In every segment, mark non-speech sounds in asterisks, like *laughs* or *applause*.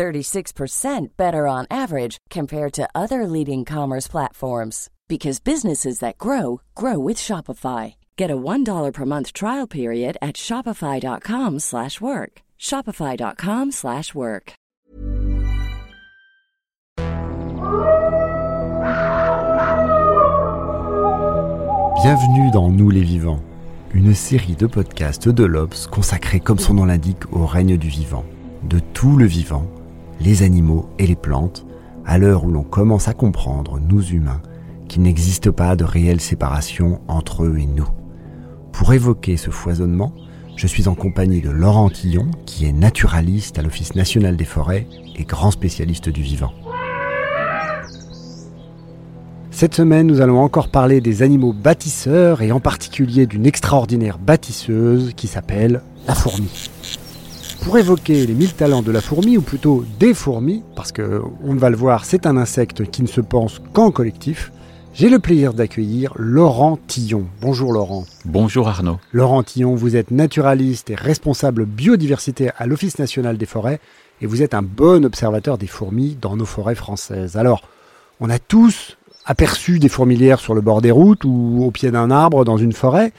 36% better on average compared to other leading commerce platforms because businesses that grow grow with Shopify. Get a $1 per month trial period at shopify.com/work. shopify.com/work. Bienvenue dans Nous les vivants, une série de podcasts de l'Obs consacrée comme son nom l'indique au règne du vivant, de tout le vivant, les animaux et les plantes, à l'heure où l'on commence à comprendre, nous humains, qu'il n'existe pas de réelle séparation entre eux et nous. Pour évoquer ce foisonnement, je suis en compagnie de Laurent Tillon, qui est naturaliste à l'Office national des forêts et grand spécialiste du vivant. Cette semaine, nous allons encore parler des animaux bâtisseurs et en particulier d'une extraordinaire bâtisseuse qui s'appelle la fourmi. Pour évoquer les mille talents de la fourmi, ou plutôt des fourmis, parce que, on va le voir, c'est un insecte qui ne se pense qu'en collectif, j'ai le plaisir d'accueillir Laurent Tillon. Bonjour Laurent. Bonjour Arnaud. Laurent Tillon, vous êtes naturaliste et responsable biodiversité à l'Office national des forêts et vous êtes un bon observateur des fourmis dans nos forêts françaises. Alors, on a tous aperçu des fourmilières sur le bord des routes ou au pied d'un arbre dans une forêt,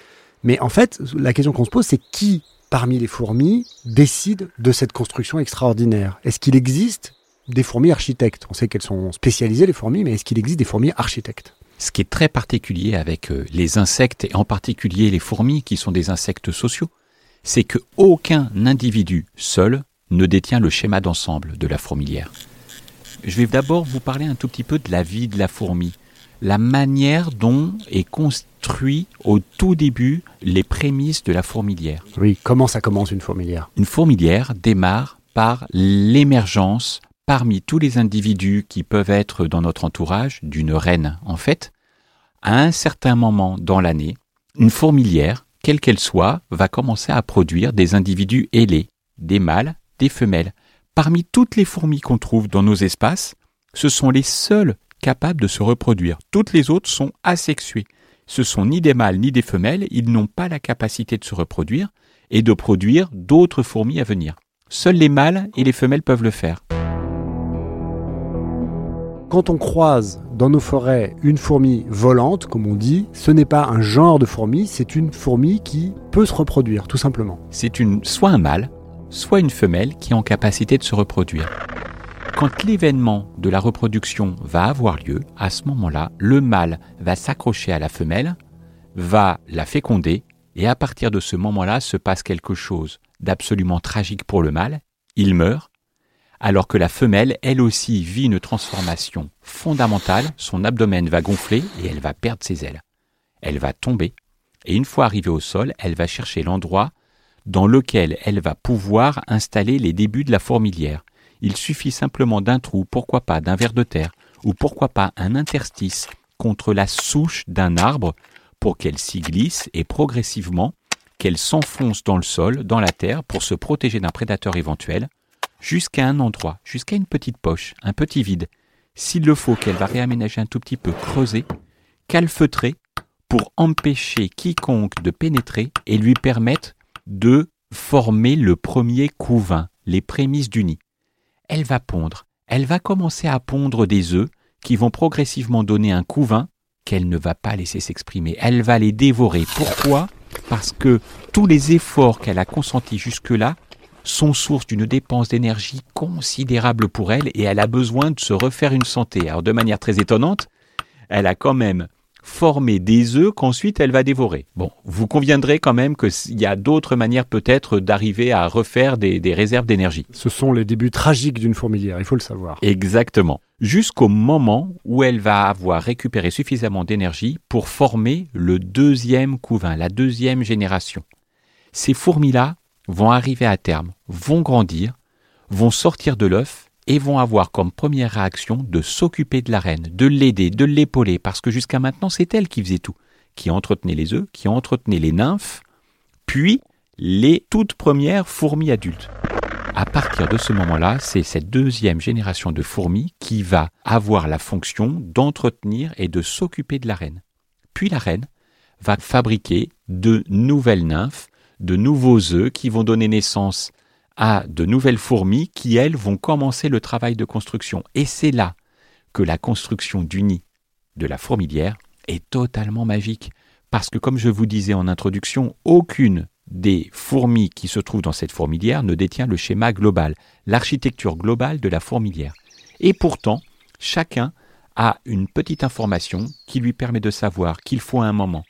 mais en fait, la question qu'on se pose, c'est qui parmi les fourmis décide de cette construction extraordinaire. Est-ce qu'il existe des fourmis architectes? On sait qu'elles sont spécialisées, les fourmis, mais est-ce qu'il existe des fourmis architectes? Ce qui est très particulier avec euh, les insectes, et en particulier les fourmis, qui sont des insectes sociaux, c'est que aucun individu seul ne détient le schéma d'ensemble de la fourmilière. Je vais d'abord vous parler un tout petit peu de la vie de la fourmi, la manière dont est construit au tout début les prémices de la fourmilière. Oui, comment ça commence une fourmilière? Une fourmilière démarre par l'émergence parmi tous les individus qui peuvent être dans notre entourage d'une reine. En fait, à un certain moment dans l'année, une fourmilière, quelle qu'elle soit, va commencer à produire des individus ailés, des mâles, des femelles. Parmi toutes les fourmis qu'on trouve dans nos espaces, ce sont les seules capables de se reproduire. Toutes les autres sont asexuées. Ce sont ni des mâles ni des femelles, ils n'ont pas la capacité de se reproduire et de produire d'autres fourmis à venir. Seuls les mâles et les femelles peuvent le faire. Quand on croise dans nos forêts une fourmi volante, comme on dit, ce n'est pas un genre de fourmi, c'est une fourmi qui peut se reproduire, tout simplement. C'est une, soit un mâle, soit une femelle qui est en capacité de se reproduire. Quand l'événement de la reproduction va avoir lieu, à ce moment-là, le mâle va s'accrocher à la femelle, va la féconder, et à partir de ce moment-là se passe quelque chose d'absolument tragique pour le mâle, il meurt, alors que la femelle, elle aussi, vit une transformation fondamentale, son abdomen va gonfler et elle va perdre ses ailes. Elle va tomber, et une fois arrivée au sol, elle va chercher l'endroit dans lequel elle va pouvoir installer les débuts de la fourmilière. Il suffit simplement d'un trou, pourquoi pas d'un ver de terre, ou pourquoi pas un interstice contre la souche d'un arbre pour qu'elle s'y glisse et progressivement qu'elle s'enfonce dans le sol, dans la terre, pour se protéger d'un prédateur éventuel, jusqu'à un endroit, jusqu'à une petite poche, un petit vide. S'il le faut, qu'elle va réaménager un tout petit peu, creuser, calfeutrer, pour empêcher quiconque de pénétrer et lui permettre de former le premier couvain, les prémices du nid. Elle va pondre, elle va commencer à pondre des œufs qui vont progressivement donner un couvain qu'elle ne va pas laisser s'exprimer. Elle va les dévorer. Pourquoi? Parce que tous les efforts qu'elle a consentis jusque-là sont source d'une dépense d'énergie considérable pour elle et elle a besoin de se refaire une santé. Alors de manière très étonnante, elle a quand même formé des œufs qu'ensuite elle va dévorer. Bon, vous conviendrez quand même qu'il y a d'autres manières peut-être d'arriver à refaire des, des réserves d'énergie. Ce sont les débuts tragiques d'une fourmilière, il faut le savoir. Exactement. Jusqu'au moment où elle va avoir récupéré suffisamment d'énergie pour former le deuxième couvain, la deuxième génération. Ces fourmis-là vont arriver à terme, vont grandir, vont sortir de l'œuf et vont avoir comme première réaction de s'occuper de la reine, de l'aider, de l'épauler, parce que jusqu'à maintenant c'est elle qui faisait tout, qui entretenait les œufs, qui entretenait les nymphes, puis les toutes premières fourmis adultes. À partir de ce moment-là, c'est cette deuxième génération de fourmis qui va avoir la fonction d'entretenir et de s'occuper de la reine. Puis la reine va fabriquer de nouvelles nymphes, de nouveaux œufs qui vont donner naissance à de nouvelles fourmis qui, elles, vont commencer le travail de construction. Et c'est là que la construction du nid de la fourmilière est totalement magique. Parce que, comme je vous disais en introduction, aucune des fourmis qui se trouvent dans cette fourmilière ne détient le schéma global, l'architecture globale de la fourmilière. Et pourtant, chacun a une petite information qui lui permet de savoir qu'il faut à un moment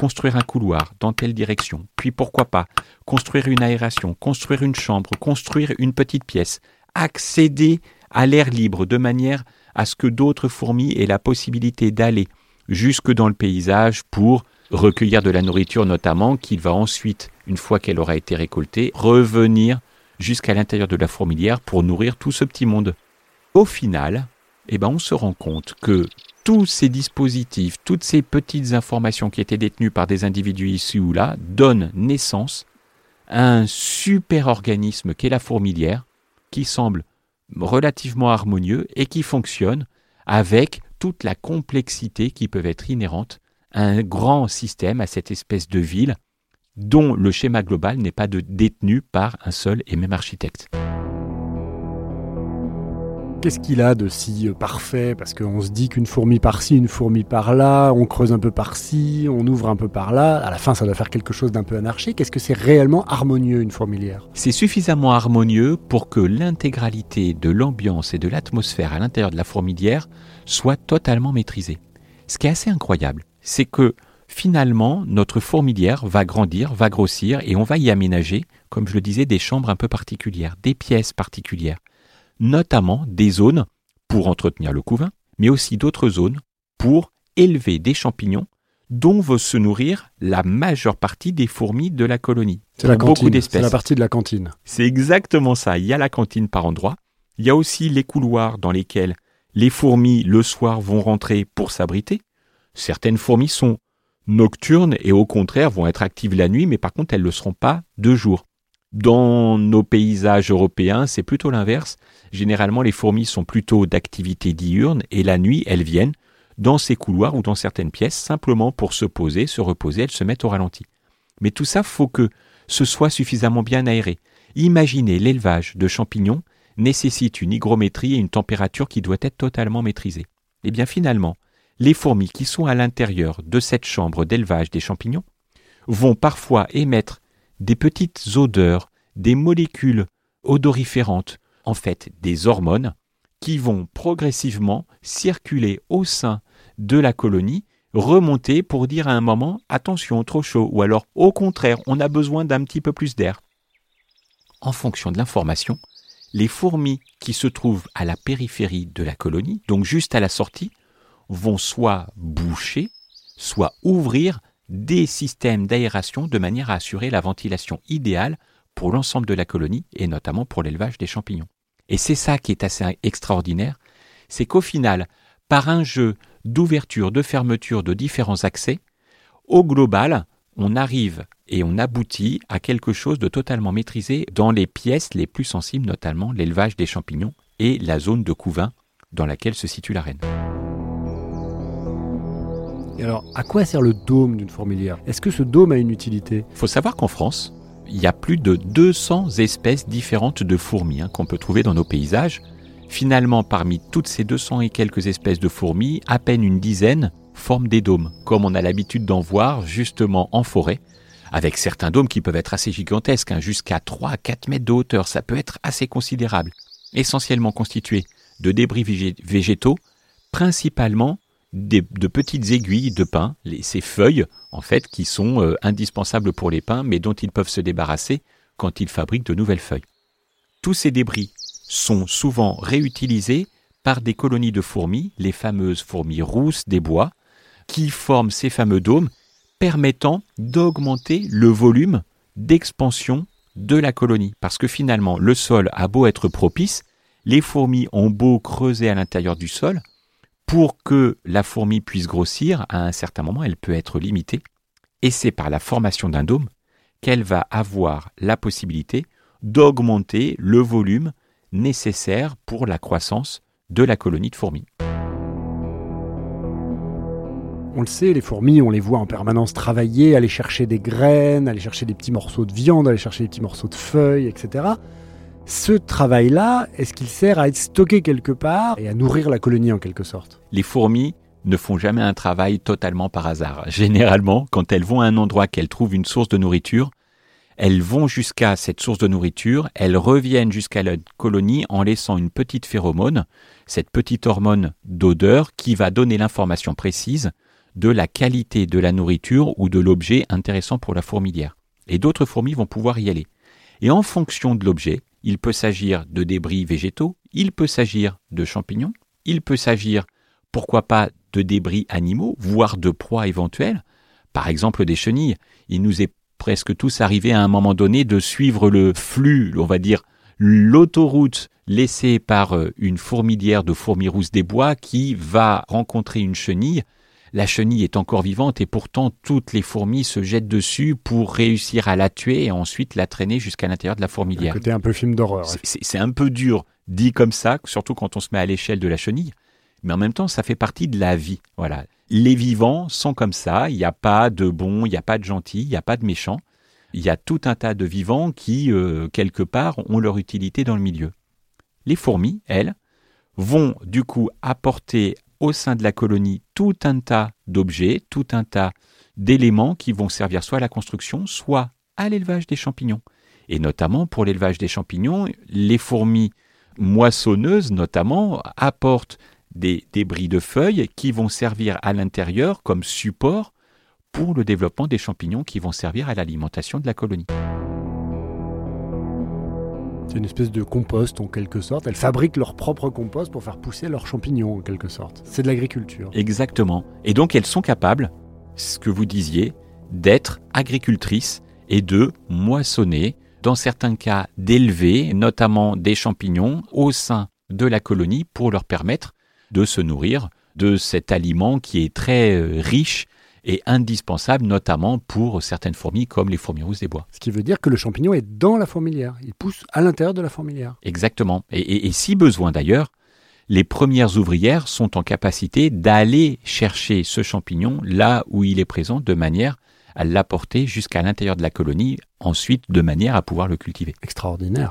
construire un couloir dans telle direction, puis pourquoi pas construire une aération, construire une chambre, construire une petite pièce, accéder à l'air libre de manière à ce que d'autres fourmis aient la possibilité d'aller jusque dans le paysage pour recueillir de la nourriture notamment, qu'il va ensuite, une fois qu'elle aura été récoltée, revenir jusqu'à l'intérieur de la fourmilière pour nourrir tout ce petit monde. Au final, eh ben, on se rend compte que tous ces dispositifs, toutes ces petites informations qui étaient détenues par des individus ici ou là, donnent naissance à un super organisme qu'est la fourmilière, qui semble relativement harmonieux et qui fonctionne avec toute la complexité qui peut être inhérente à un grand système, à cette espèce de ville, dont le schéma global n'est pas détenu par un seul et même architecte. Qu'est-ce qu'il a de si euh, parfait? Parce qu'on se dit qu'une fourmi par-ci, une fourmi par-là, on creuse un peu par-ci, on ouvre un peu par-là. À la fin, ça doit faire quelque chose d'un peu anarchique. Est-ce que c'est réellement harmonieux, une fourmilière? C'est suffisamment harmonieux pour que l'intégralité de l'ambiance et de l'atmosphère à l'intérieur de la fourmilière soit totalement maîtrisée. Ce qui est assez incroyable, c'est que finalement, notre fourmilière va grandir, va grossir, et on va y aménager, comme je le disais, des chambres un peu particulières, des pièces particulières notamment des zones pour entretenir le couvain, mais aussi d'autres zones pour élever des champignons dont veut se nourrir la majeure partie des fourmis de la colonie. C'est la cantine. C'est la partie de la cantine. C'est exactement ça. Il y a la cantine par endroit. Il y a aussi les couloirs dans lesquels les fourmis le soir vont rentrer pour s'abriter. Certaines fourmis sont nocturnes et au contraire vont être actives la nuit, mais par contre elles ne le seront pas de jour. Dans nos paysages européens, c'est plutôt l'inverse. Généralement, les fourmis sont plutôt d'activité diurne et la nuit, elles viennent dans ces couloirs ou dans certaines pièces simplement pour se poser, se reposer, elles se mettent au ralenti. Mais tout ça, faut que ce soit suffisamment bien aéré. Imaginez l'élevage de champignons nécessite une hygrométrie et une température qui doit être totalement maîtrisée. Eh bien finalement, les fourmis qui sont à l'intérieur de cette chambre d'élevage des champignons vont parfois émettre des petites odeurs, des molécules odoriférantes, en fait des hormones, qui vont progressivement circuler au sein de la colonie, remonter pour dire à un moment attention, trop chaud, ou alors au contraire, on a besoin d'un petit peu plus d'air. En fonction de l'information, les fourmis qui se trouvent à la périphérie de la colonie, donc juste à la sortie, vont soit boucher, soit ouvrir des systèmes d'aération de manière à assurer la ventilation idéale pour l'ensemble de la colonie et notamment pour l'élevage des champignons. Et c'est ça qui est assez extraordinaire, c'est qu'au final, par un jeu d'ouverture, de fermeture de différents accès, au global, on arrive et on aboutit à quelque chose de totalement maîtrisé dans les pièces les plus sensibles, notamment l'élevage des champignons et la zone de couvain dans laquelle se situe la reine alors, à quoi sert le dôme d'une fourmilière? Est-ce que ce dôme a une utilité? Il faut savoir qu'en France, il y a plus de 200 espèces différentes de fourmis hein, qu'on peut trouver dans nos paysages. Finalement, parmi toutes ces 200 et quelques espèces de fourmis, à peine une dizaine forment des dômes, comme on a l'habitude d'en voir justement en forêt, avec certains dômes qui peuvent être assez gigantesques, hein, jusqu'à 3 à 4 mètres de hauteur, ça peut être assez considérable, essentiellement constitués de débris végétaux, principalement de petites aiguilles de pin, ces feuilles en fait qui sont euh, indispensables pour les pins mais dont ils peuvent se débarrasser quand ils fabriquent de nouvelles feuilles. Tous ces débris sont souvent réutilisés par des colonies de fourmis, les fameuses fourmis rousses des bois, qui forment ces fameux dômes permettant d'augmenter le volume d'expansion de la colonie. Parce que finalement, le sol a beau être propice, les fourmis ont beau creuser à l'intérieur du sol, pour que la fourmi puisse grossir, à un certain moment, elle peut être limitée. Et c'est par la formation d'un dôme qu'elle va avoir la possibilité d'augmenter le volume nécessaire pour la croissance de la colonie de fourmis. On le sait, les fourmis, on les voit en permanence travailler, aller chercher des graines, aller chercher des petits morceaux de viande, aller chercher des petits morceaux de feuilles, etc. Ce travail-là, est-ce qu'il sert à être stocké quelque part et à nourrir la colonie en quelque sorte? Les fourmis ne font jamais un travail totalement par hasard. *laughs* Généralement, quand elles vont à un endroit qu'elles trouvent une source de nourriture, elles vont jusqu'à cette source de nourriture, elles reviennent jusqu'à la colonie en laissant une petite phéromone, cette petite hormone d'odeur qui va donner l'information précise de la qualité de la nourriture ou de l'objet intéressant pour la fourmilière. Et d'autres fourmis vont pouvoir y aller. Et en fonction de l'objet, il peut s'agir de débris végétaux, il peut s'agir de champignons, il peut s'agir, pourquoi pas, de débris animaux, voire de proies éventuelles, par exemple des chenilles. Il nous est presque tous arrivé à un moment donné de suivre le flux, on va dire, l'autoroute laissée par euh, une fourmilière de fourmis rousses des bois qui va rencontrer une chenille la chenille est encore vivante et pourtant toutes les fourmis se jettent dessus pour réussir à la tuer et ensuite la traîner jusqu'à l'intérieur de la fourmilière. C'était un peu film d'horreur. C'est un peu dur dit comme ça, surtout quand on se met à l'échelle de la chenille, mais en même temps ça fait partie de la vie. Voilà. Les vivants sont comme ça, il n'y a pas de bons, il n'y a pas de gentils, il n'y a pas de méchants. Il y a tout un tas de vivants qui, euh, quelque part, ont leur utilité dans le milieu. Les fourmis, elles, vont du coup apporter au sein de la colonie tout un tas d'objets, tout un tas d'éléments qui vont servir soit à la construction, soit à l'élevage des champignons. Et notamment pour l'élevage des champignons, les fourmis moissonneuses notamment apportent des débris de feuilles qui vont servir à l'intérieur comme support pour le développement des champignons qui vont servir à l'alimentation de la colonie. C'est une espèce de compost en quelque sorte. Elles fabriquent leur propre compost pour faire pousser leurs champignons en quelque sorte. C'est de l'agriculture. Exactement. Et donc elles sont capables, ce que vous disiez, d'être agricultrices et de moissonner, dans certains cas d'élever notamment des champignons au sein de la colonie pour leur permettre de se nourrir de cet aliment qui est très euh, riche est indispensable notamment pour certaines fourmis comme les fourmis rousses des bois. Ce qui veut dire que le champignon est dans la fourmilière, il pousse à l'intérieur de la fourmilière. Exactement. Et, si besoin d'ailleurs, les premières ouvrières sont en capacité d'aller chercher ce champignon là où il est présent de manière à l'apporter jusqu'à l'intérieur de la colonie, ensuite de manière à pouvoir le cultiver. Extraordinaire.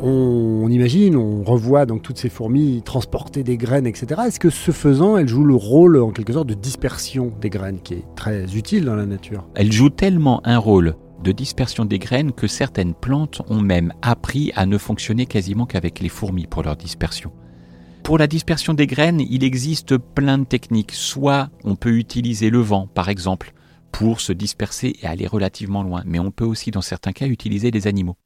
On, imagine, on revoit donc toutes ces fourmis transporter des graines, etc. Est-ce que ce faisant, elles jouent le rôle en quelque sorte de dispersion des graines, qui est très utile dans la nature? Elles jouent tellement un rôle de dispersion des graines que certaines plantes ont même appris à ne fonctionner quasiment qu'avec les fourmis pour leur dispersion. Pour la dispersion des graines, il existe plein de techniques. Soit on peut utiliser le vent, par exemple, pour se disperser et aller relativement loin, mais on peut aussi dans certains cas utiliser des animaux.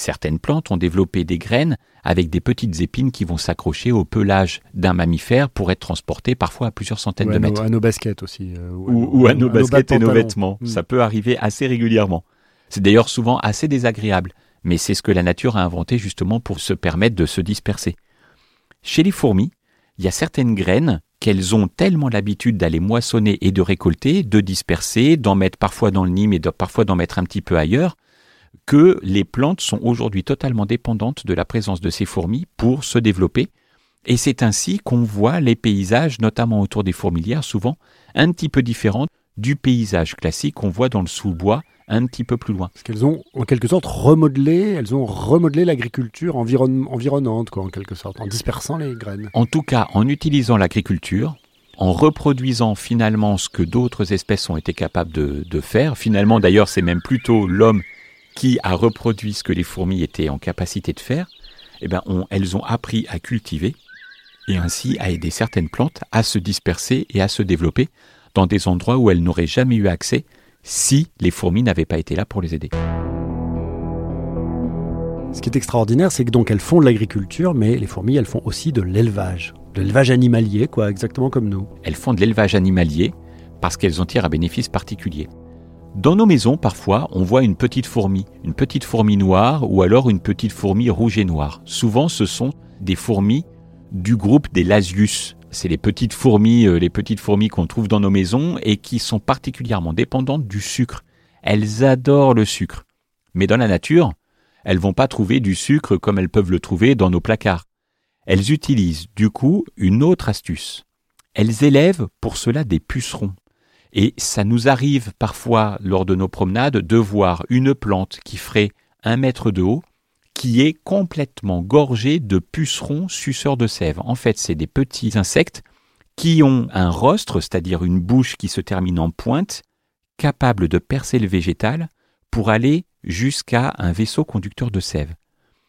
Certaines plantes ont développé des graines avec des petites épines qui vont s'accrocher au pelage d'un mammifère pour être transportées parfois à plusieurs centaines de mètres. à nos baskets aussi. Euh, ou, à nos, baskets et nos vêtements. Hmm. Ça peut arriver assez régulièrement. C'est d'ailleurs souvent assez désagréable, mais c'est ce que la nature a inventé justement pour se permettre de se disperser. Chez les fourmis, il y a certaines graines qu'elles ont tellement l'habitude d'aller moissonner et de récolter, de disperser, d'en mettre parfois dans le nid, mais parfois d'en mettre un petit peu ailleurs, que les plantes sont aujourd'hui totalement dépendantes de la présence de ces fourmis pour se développer. Et c'est ainsi qu'on voit les paysages, notamment autour des fourmilières, souvent un petit peu différents du paysage classique qu'on voit dans le sous-bois un petit peu plus loin. Parce qu'elles ont en quelque sorte remodelé, elles ont remodelé l'agriculture environnante, quoi, en quelque sorte, en dispersant les graines. En tout cas, en utilisant l'agriculture, en reproduisant finalement ce que d'autres espèces ont été capables de, de faire. Finalement, d'ailleurs, c'est même plutôt l'homme qui a reproduit ce que les fourmis étaient en capacité de faire, eh ben elles ont appris à cultiver et ainsi à aider certaines plantes à se disperser et à se développer dans des endroits où elles n'auraient jamais eu accès si les fourmis n'avaient pas été là pour les aider. Ce qui est extraordinaire, c'est que donc elles font de l'agriculture, mais les fourmis, elles font aussi de l'élevage, de l'élevage animalier, quoi, exactement comme nous. Elles font de l'élevage animalier parce qu'elles en tirent un bénéfice particulier Dans nos maisons, parfois, on voit une petite fourmi, une petite fourmi noire ou alors une petite fourmi rouge et noire. Souvent, ce sont des fourmis du groupe des Lasius. C'est les petites fourmis, euh, les petites fourmis qu'on trouve dans nos maisons et qui sont particulièrement dépendantes du sucre. Elles adorent le sucre. Mais dans la nature, elles vont pas trouver du sucre comme elles peuvent le trouver dans nos placards. Elles utilisent du coup une autre astuce. Elles élèvent pour cela des pucerons. Et ça nous arrive parfois lors de nos promenades de voir une plante qui ferait un mètre de haut qui est complètement gorgée de pucerons suceurs de sève. En fait, c'est des petits insectes qui ont un rostre, c'est-à-dire une bouche qui se termine en pointe, capable de percer le végétal pour aller jusqu'à un vaisseau conducteur de sève.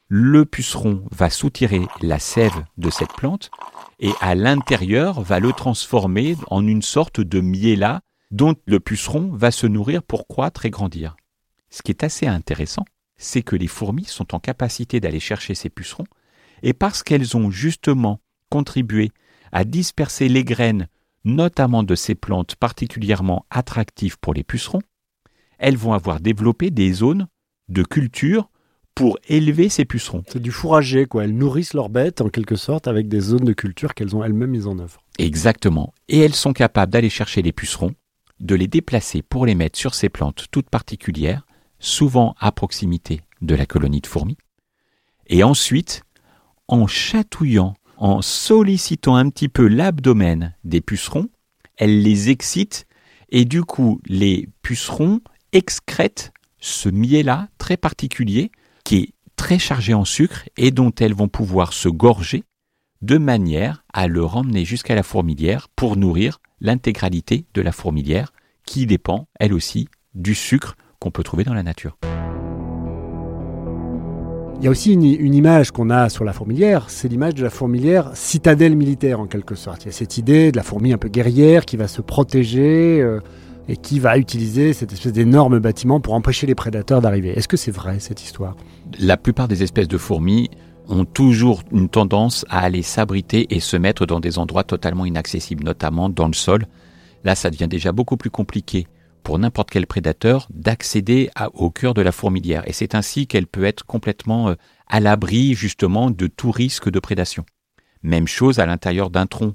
Le puceron va soutirer la sève de cette plante et à l'intérieur va le transformer en une sorte de miela dont le puceron va se nourrir pour croître et grandir. Ce qui est assez intéressant, c'est que les fourmis sont en capacité d'aller chercher ces pucerons, et parce qu'elles ont justement contribué à disperser les graines, notamment de ces plantes particulièrement attractives pour les pucerons, elles vont avoir développé des zones de culture pour élever ces pucerons. C'est du fourrager, quoi. Elles nourrissent leurs bêtes, en quelque sorte, avec des zones de culture qu'elles ont elles-mêmes mises en œuvre. Exactement. Et elles sont capables d'aller chercher les pucerons de les déplacer pour les mettre sur ces plantes toutes particulières, souvent à proximité de la colonie de fourmis, et ensuite, en chatouillant, en sollicitant un petit peu l'abdomen des pucerons, elle les excite et du coup les pucerons excrètent ce miel-là très particulier qui est très chargé en sucre et dont elles vont pouvoir se gorger de manière à le ramener jusqu'à la fourmilière pour nourrir l'intégralité de la fourmilière qui dépend, elle aussi, du sucre qu'on peut trouver dans la nature. Il y a aussi une, image qu'on a sur la fourmilière, c'est l'image de la fourmilière citadelle militaire en quelque sorte. Il y a cette idée de la fourmi un peu guerrière qui va se protéger euh, et qui va utiliser cette espèce d'énorme bâtiment pour empêcher les prédateurs d'arriver. Est-ce que c'est vrai cette histoire? La plupart des espèces de fourmis ont toujours une tendance à aller s'abriter et se mettre dans des endroits totalement inaccessibles, notamment dans le sol. Là, ça devient déjà beaucoup plus compliqué pour n'importe quel prédateur d'accéder au cœur de la fourmilière. Et c'est ainsi qu'elle peut être complètement euh, à l'abri justement de tout risque de prédation. Même chose à l'intérieur d'un tronc.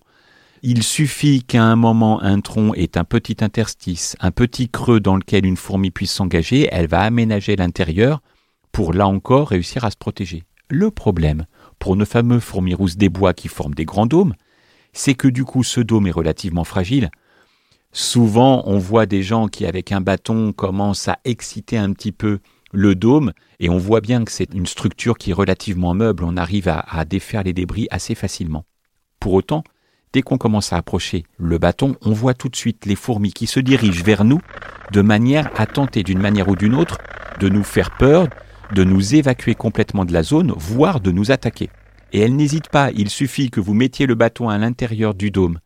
Il suffit qu'à un moment un tronc ait un petit interstice, un petit creux dans lequel une fourmi puisse s'engager, elle va aménager l'intérieur pour là encore réussir à se protéger. Le problème, pour nos fameux fourmis rousses des bois qui forment des grands dômes, c'est que du coup ce dôme est relativement fragile. Souvent on voit des gens qui avec un bâton commencent à exciter un petit peu le dôme et on voit bien que c'est une structure qui est relativement meuble, on arrive à, défaire les débris assez facilement. Pour autant, dès qu'on commence à approcher le bâton, on voit tout de suite les fourmis qui se dirigent vers nous de manière à tenter d'une manière ou d'une autre de nous faire peur, de nous évacuer complètement de la zone, voire de nous attaquer. Et elle n'hésite pas, il suffit que vous mettiez le bâton à l'intérieur du dôme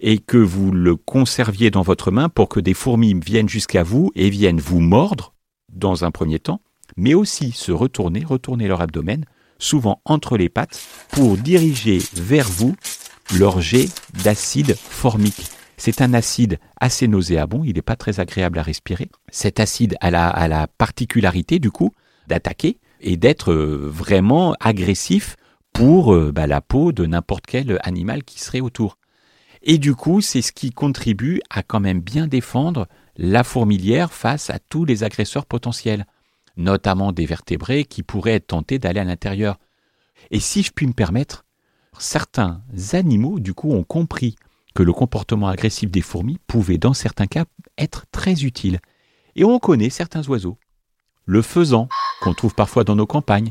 et que vous le conserviez dans votre main pour que des fourmis viennent jusqu'à vous et viennent vous mordre dans un premier temps, mais aussi se retourner, retourner leur abdomen, souvent entre les pattes, pour diriger vers vous leur jet d'acide formique. C'est un acide assez nauséabond, il n'est pas très agréable à respirer. Cet acide a la, la particularité du coup d'attaquer et d'être euh, vraiment agressif pour euh, bah, la peau de n'importe quel animal qui serait autour. Et du coup, c'est ce qui contribue à quand même bien défendre la fourmilière face à tous les agresseurs potentiels, notamment des vertébrés qui pourraient être tentés d'aller à l'intérieur. Et si je puis me permettre, certains animaux, du coup, ont compris que le comportement agressif des fourmis pouvait, dans certains cas, être très utile. Et on connaît certains oiseaux. Le faisan, qu'on trouve parfois dans nos campagnes.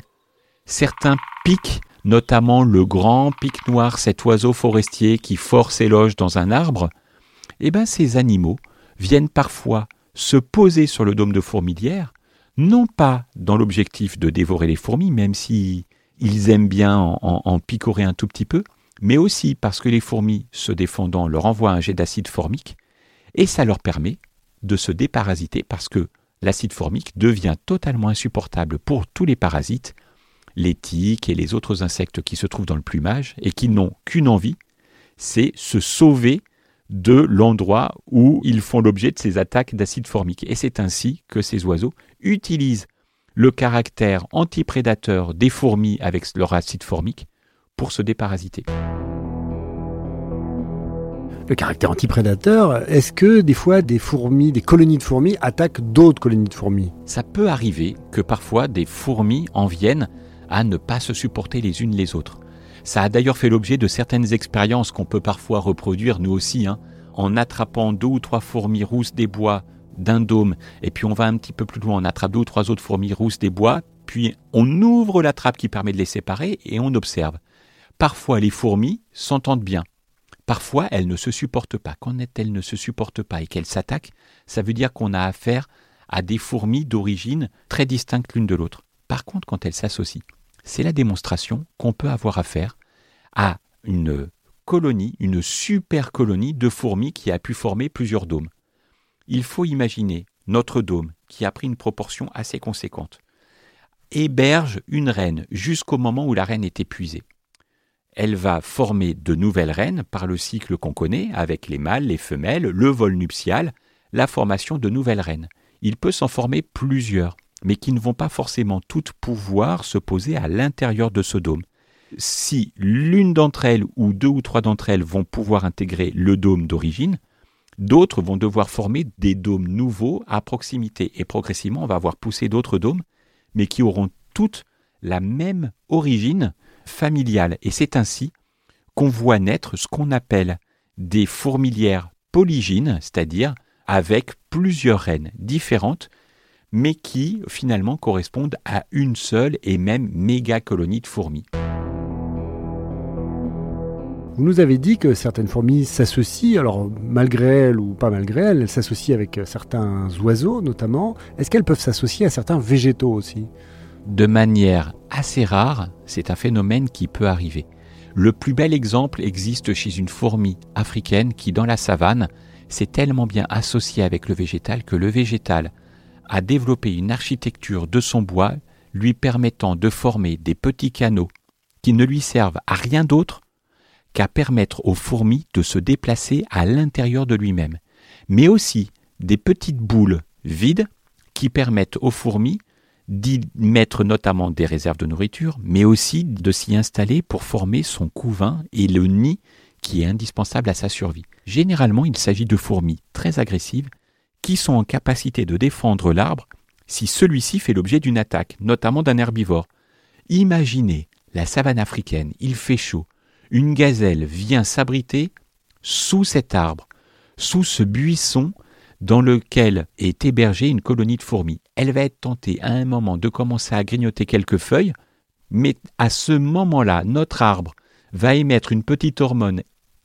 Certains pics, notamment le grand pic noir, cet oiseau forestier qui force ses loges dans un arbre. Eh bien, ces animaux viennent parfois se poser sur le dôme de fourmilière, non pas dans l'objectif de dévorer les fourmis, même si ils aiment bien en, en, picorer un tout petit peu, mais aussi parce que les fourmis, se défendant, leur envoient un jet d'acide formique, et ça leur permet de se déparasiter parce que l'acide formique devient totalement insupportable pour tous les parasites, les tiques et les autres insectes qui se trouvent dans le plumage et qui n'ont qu'une envie, c'est se sauver de l'endroit où ils font l'objet de ces attaques d'acide formique. Et c'est ainsi que ces oiseaux utilisent le caractère antiprédateur des fourmis avec leur acide formique pour se déparasiter. Le caractère antiprédateur, est-ce que des fois des fourmis, des colonies de fourmis attaquent d'autres colonies de fourmis? Ça peut arriver que parfois des fourmis en viennent à ne pas se supporter les unes les autres. Ça a d'ailleurs fait l'objet de certaines expériences qu'on peut parfois reproduire nous aussi, hein, en attrapant deux ou trois fourmis rousses des bois d'un dôme, et puis on va un petit peu plus loin, on attrape deux ou trois autres fourmis rousses des bois, puis on ouvre la trappe qui permet de les séparer et on observe. Parfois les fourmis s'entendent bien, Parfois, elles ne se supportent pas. Quand elles ne se supportent pas et qu'elles s'attaquent, ça veut dire qu'on a affaire à des fourmis d'origine très distinctes l'une de l'autre. Par contre, quand elles s'associent, c'est la démonstration qu'on peut avoir affaire à une colonie, une super colonie de fourmis qui a pu former plusieurs dômes. Il faut imaginer notre dôme, qui a pris une proportion assez conséquente, héberge une reine jusqu'au moment où la reine est épuisée elle va former de nouvelles reines par le cycle qu'on connaît, avec les mâles, les femelles, le vol nuptial, la formation de nouvelles reines. Il peut s'en former plusieurs, mais qui ne vont pas forcément toutes pouvoir se poser à l'intérieur de ce dôme. Si l'une d'entre elles ou deux ou trois d'entre elles vont pouvoir intégrer le dôme d'origine, d'autres vont devoir former des dômes nouveaux à proximité. Et progressivement, on va avoir poussé d'autres dômes, mais qui auront toutes la même origine, familiale. Et c'est ainsi qu'on voit naître ce qu'on appelle des fourmilières polygynes, c'est-à-dire avec plusieurs reines différentes, mais qui finalement correspondent à une seule et même méga colonie de fourmis. Vous nous avez dit que certaines fourmis s'associent, alors malgré elles ou pas malgré elles, elles s'associent avec certains oiseaux notamment. Est-ce qu'elles peuvent s'associer à certains végétaux aussi? De manière assez rare, c'est un phénomène qui peut arriver. Le plus bel exemple existe chez une fourmi africaine qui, dans la savane, s'est tellement bien associée avec le végétal que le végétal a développé une architecture de son bois lui permettant de former des petits canaux qui ne lui servent à rien d'autre qu'à permettre aux fourmis de se déplacer à l'intérieur de lui-même, mais aussi des petites boules vides qui permettent aux fourmis d'y mettre notamment des réserves de nourriture, mais aussi de s'y installer pour former son couvain et le nid qui est indispensable à sa survie. Généralement, il s'agit de fourmis très agressives qui sont en capacité de défendre l'arbre si celui-ci fait l'objet d'une attaque, notamment d'un herbivore. Imaginez la savane africaine, il fait chaud, une gazelle vient s'abriter sous cet arbre, sous ce buisson dans lequel est hébergée une colonie de fourmis. Elle va être tentée à un moment de commencer à grignoter quelques feuilles, mais à ce moment-là, notre arbre va émettre une petite hormone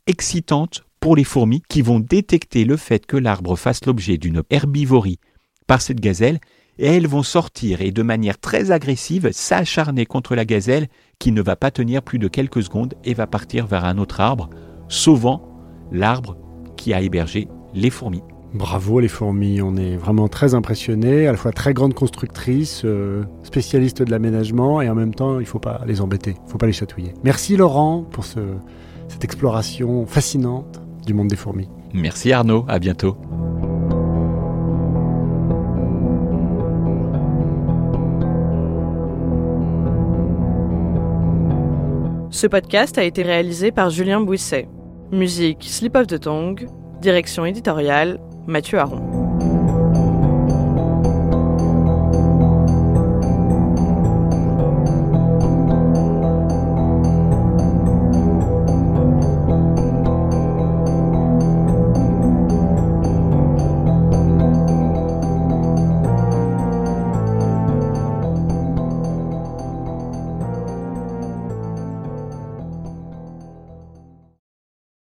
excitante pour les fourmis qui vont détecter le fait que l'arbre fasse l'objet d'une herbivorie par cette gazelle et elles vont sortir et de manière très agressive s'acharner contre la gazelle qui ne va pas tenir plus de quelques secondes et va partir vers un autre arbre, sauvant l'arbre qui a hébergé les fourmis. Bravo les fourmis, on est vraiment très impressionnés, à la fois très grandes constructrices, euh, spécialistes de l'aménagement et en même temps il ne faut pas les embêter, il ne faut pas les chatouiller. Merci Laurent pour cette exploration fascinante du monde des fourmis. Merci Arnaud, à bientôt. Ce podcast a été réalisé par Julien Bouisset. Musique Slip of the Tongue, direction éditoriale Mathieu Aron.